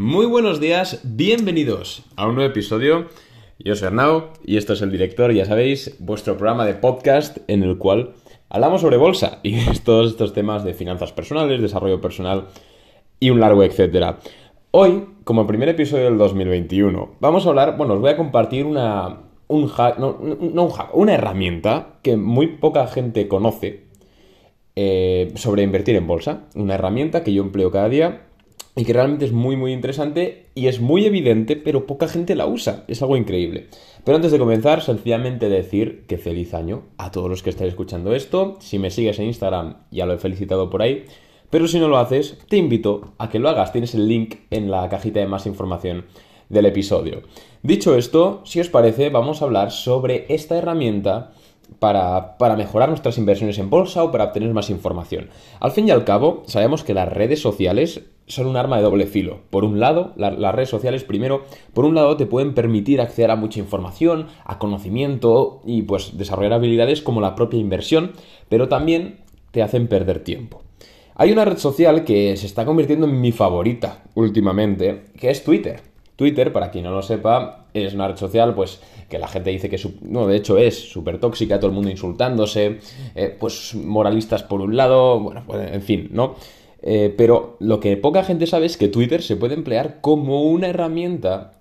Muy buenos días, bienvenidos a un nuevo episodio. Yo soy Arnau y esto es el director, ya sabéis, vuestro programa de podcast en el cual hablamos sobre bolsa y todos estos temas de finanzas personales, desarrollo personal y un largo etcétera. Hoy, como primer episodio del 2021, vamos a hablar, bueno, os voy a compartir una, un hack, no, un hack, una herramienta que muy poca gente conoce eh, sobre invertir en bolsa. Una herramienta que yo empleo cada día y que realmente es muy muy interesante y es muy evidente, pero poca gente la usa. Es algo increíble. Pero antes de comenzar, sencillamente decir que feliz año a todos los que estáis escuchando esto. Si me sigues en Instagram, ya lo he felicitado por ahí. Pero si no lo haces, te invito a que lo hagas. Tienes el link en la cajita de más información del episodio. Dicho esto, si os parece, vamos a hablar sobre esta herramienta para, mejorar nuestras inversiones en bolsa o para obtener más información. Al fin y al cabo, sabemos que las redes sociales son un arma de doble filo. Por un lado, las redes sociales, primero, por un lado te pueden permitir acceder a mucha información, a conocimiento y pues desarrollar habilidades como la propia inversión, pero también te hacen perder tiempo. Hay una red social que se está convirtiendo en mi favorita últimamente, que es Twitter. Twitter, para quien no lo sepa, es una red social, pues, que la gente dice que, no, de hecho es súper tóxica, todo el mundo insultándose, eh, pues, moralistas por un lado, bueno, pues, en fin, ¿no? Eh, pero lo que poca gente sabe es que Twitter se puede emplear como una herramienta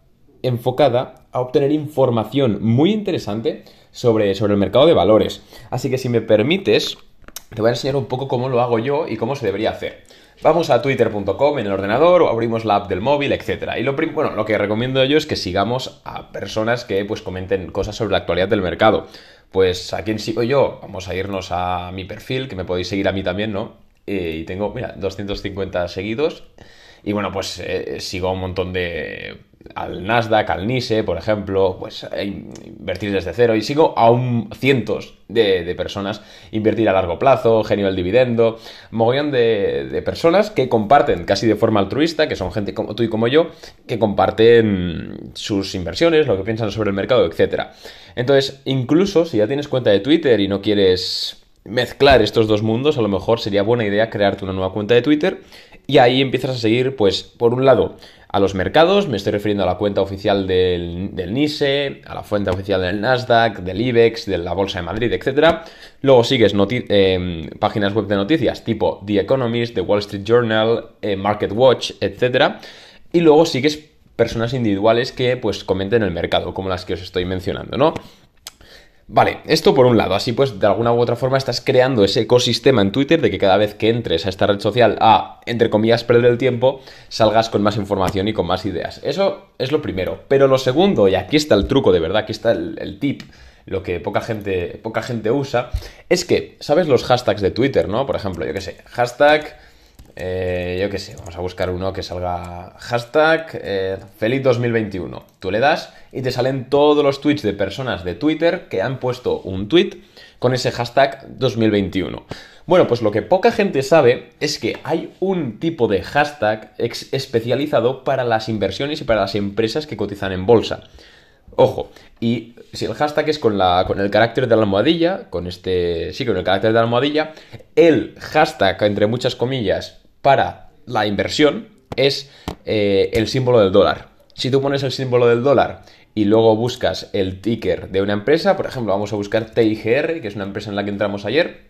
enfocada a obtener información muy interesante sobre, sobre el mercado de valores. Así que si me permites, te voy a enseñar un poco cómo lo hago yo y cómo se debería hacer. Vamos a twitter.com en el ordenador o abrimos la app del móvil, etc. Y lo, bueno, lo que recomiendo yo es que sigamos a personas que pues comenten cosas sobre la actualidad del mercado. Pues a quién sigo yo, vamos a irnos a mi perfil, que me podéis seguir a mí también, ¿no? Eh, y tengo, mira, 250 seguidos. Y bueno, pues eh, sigo un montón de al Nasdaq, al NISE, por ejemplo, pues invertir desde cero y sigo a un cientos de, personas invertir a largo plazo, genio del dividendo, mogollón de, de, personas que comparten casi de forma altruista, que son gente como tú y como yo, que comparten sus inversiones, lo que piensan sobre el mercado, etc. Entonces, incluso si ya tienes cuenta de Twitter y no quieres mezclar estos dos mundos, a lo mejor sería buena idea crearte una nueva cuenta de Twitter y ahí empiezas a seguir, pues, por un lado, a los mercados, me estoy refiriendo a la cuenta oficial del, NISE, a la fuente oficial del Nasdaq, del IBEX, de la Bolsa de Madrid, etc. Luego sigues em, páginas web de noticias tipo The Economist, The Wall Street Journal, eh, Market Watch, etc. Y luego sigues personas individuales que pues comenten el mercado, como las que os estoy mencionando, ¿no? Vale, esto por un lado, así pues de alguna u otra forma estás creando ese ecosistema en Twitter de que cada vez que entres a esta red social a, entre comillas, perder el tiempo, salgas con más información y con más ideas. Eso es lo primero. Pero lo segundo, y aquí está el truco de verdad, aquí está el, tip, lo que poca gente, poca gente usa, es que, ¿sabes los hashtags de Twitter, no? Por ejemplo, yo qué sé, hashtag eh, yo qué sé, vamos a buscar uno que salga hashtag eh, feliz 2021. Tú le das y te salen todos los tweets de personas de Twitter que han puesto un tweet con ese hashtag 2021. Bueno, pues lo que poca gente sabe es que hay un tipo de hashtag especializado para las inversiones y para las empresas que cotizan en bolsa. Ojo, y si el hashtag es con, la, con el carácter de la almohadilla, con este, sí, con el carácter de la almohadilla, el hashtag, entre muchas comillas, para la inversión es eh, el símbolo del dólar. Si tú pones el símbolo del dólar y luego buscas el ticker de una empresa, por ejemplo, vamos a buscar TIGR, que es una empresa en la que entramos ayer,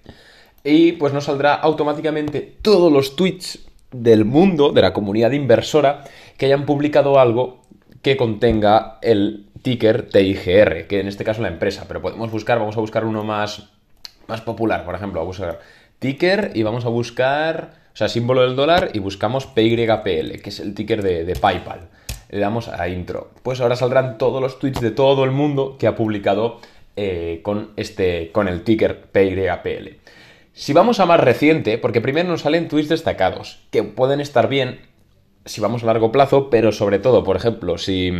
y pues nos saldrá automáticamente todos los tweets del mundo, de la comunidad inversora, que hayan publicado algo que contenga el ticker TIGR, que en este caso la empresa, pero podemos buscar, vamos a buscar uno más, más popular, por ejemplo, vamos a buscar ticker y vamos a buscar o sea, símbolo del dólar y buscamos PYPL, que es el ticker de, PayPal. Le damos a intro. Pues ahora saldrán todos los tweets de todo el mundo que ha publicado eh, con, este, con el ticker PYPL. Si vamos a más reciente, porque primero nos salen tweets destacados, que pueden estar bien, si vamos a largo plazo, pero sobre todo, por ejemplo, si,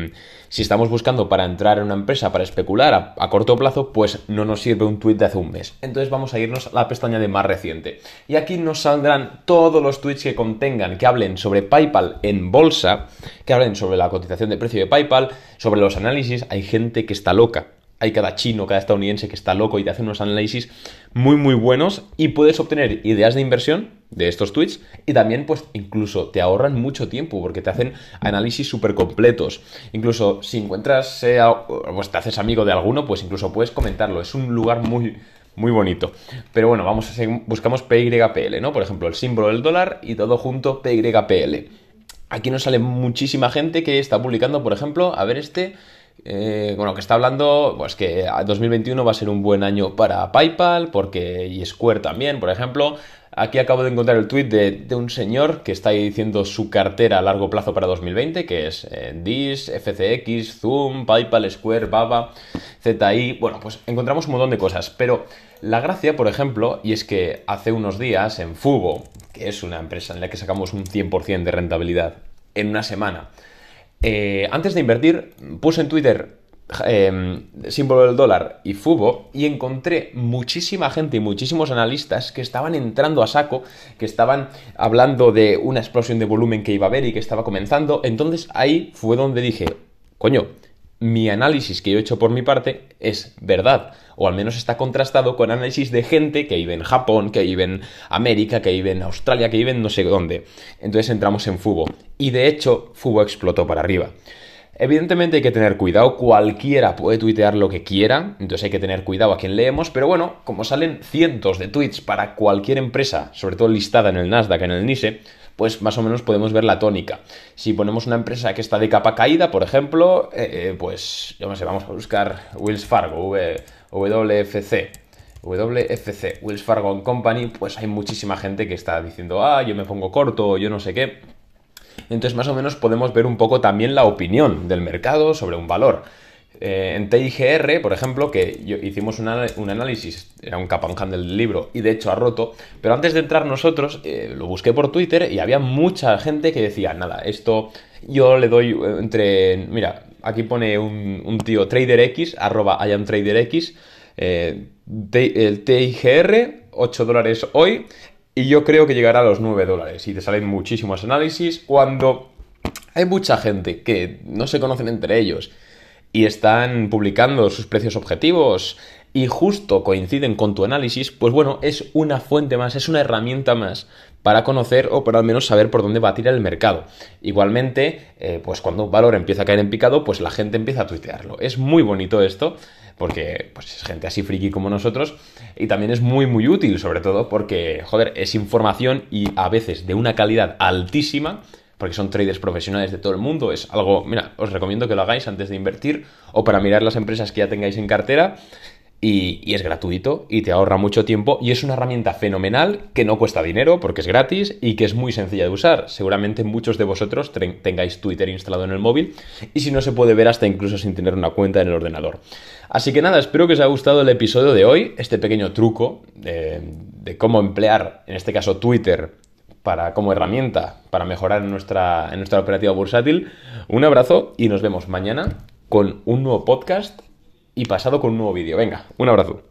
estamos buscando para entrar en una empresa, para especular a, corto plazo, pues no nos sirve un tweet de hace un mes. Entonces vamos a irnos a la pestaña de más reciente. Y aquí nos saldrán todos los tweets que contengan, que hablen sobre PayPal en bolsa, que hablen sobre la cotización de precio de PayPal, sobre los análisis. Hay gente que está loca hay cada chino, cada estadounidense que está loco y te hace unos análisis muy muy buenos y puedes obtener ideas de inversión de estos tweets y también pues incluso te ahorran mucho tiempo porque te hacen análisis súper completos. Incluso si encuentras, eh, te haces amigo de alguno, pues incluso puedes comentarlo. Es un lugar muy, muy bonito. Pero bueno, vamos a seguir, buscamos PYPL, ¿no? Por ejemplo, el símbolo del dólar y todo junto PYPL. Aquí nos sale muchísima gente que está publicando, por ejemplo, a ver este... Eh, bueno, que está hablando, pues que 2021 va a ser un buen año para PayPal, porque y Square también, por ejemplo. Aquí acabo de encontrar el tweet de, un señor que está diciendo su cartera a largo plazo para 2020, que es eh, DIS, FCX, Zoom, PayPal, Square, Baba, ZI. Bueno, pues encontramos un montón de cosas. Pero la gracia, por ejemplo, y es que hace unos días en Fubo, que es una empresa en la que sacamos un 100% de rentabilidad en una semana, eh, antes de invertir, puse en Twitter Em, símbolo del dólar y Fubo y encontré muchísima gente y muchísimos analistas que estaban entrando a saco, que estaban hablando de una explosión de volumen que iba a haber y que estaba comenzando. Entonces ahí fue donde dije, coño, mi análisis que yo he hecho por mi parte es verdad, o al menos está contrastado con análisis de gente que vive en Japón, que vive en América, que vive en Australia, que vive en no sé dónde. Entonces entramos en Fubo. Y de hecho, Fubo explotó para arriba. Evidentemente hay que tener cuidado, cualquiera puede tuitear lo que quiera, entonces hay que tener cuidado a quien leemos, pero bueno, como salen cientos de tweets para cualquier empresa, sobre todo listada en el Nasdaq, en el NISE, pues más o menos podemos ver la tónica. Si ponemos una empresa que está de capa caída, por ejemplo, eh, eh, pues, yo no sé, vamos a buscar Wills Fargo, WFC. WFC, Wills Fargo Company, pues hay muchísima gente que está diciendo, ah, yo me pongo corto, yo no sé qué. Entonces, más o menos podemos ver un poco también la opinión del mercado sobre un valor. Eh, en TIGR, por ejemplo, que hicimos un, análisis, era un cap del libro y de hecho ha roto, pero antes de entrar nosotros eh, lo busqué por Twitter y había mucha gente que decía, nada, esto yo le doy eh, entre, mira, aquí pone un, tío TraderX, arroba IamTraderX, el TIGR, 8 dólares hoy, y yo creo que llegará a los 9 dólares. Y te salen muchísimos análisis cuando hay mucha gente que no se conocen entre ellos y están publicando sus precios objetivos y justo coinciden con tu análisis, pues bueno, es una fuente más, es una herramienta más para conocer o para al menos saber por dónde va a tirar el mercado. Igualmente, eh, pues cuando un valor empieza a caer en picado, pues la gente empieza a tuitearlo. Es muy bonito esto porque pues, es gente así friki como nosotros, y también es muy, muy útil, sobre todo porque, joder, es información y a veces de una calidad altísima, porque son traders profesionales de todo el mundo, es algo, mira, os recomiendo que lo hagáis antes de invertir o para mirar las empresas que ya tengáis en cartera y, es gratuito y te ahorra mucho tiempo y es una herramienta fenomenal que no cuesta dinero porque es gratis y que es muy sencilla de usar. Seguramente muchos de vosotros tengáis Twitter instalado en el móvil y si no se puede ver hasta incluso sin tener una cuenta en el ordenador. Así que nada, espero que os haya gustado el episodio de hoy, este pequeño truco de, cómo emplear, en este caso Twitter, para, como herramienta para mejorar nuestra, en nuestra operativa bursátil. Un abrazo y nos vemos mañana con un nuevo podcast y pasado con un nuevo vídeo. Venga, un abrazo.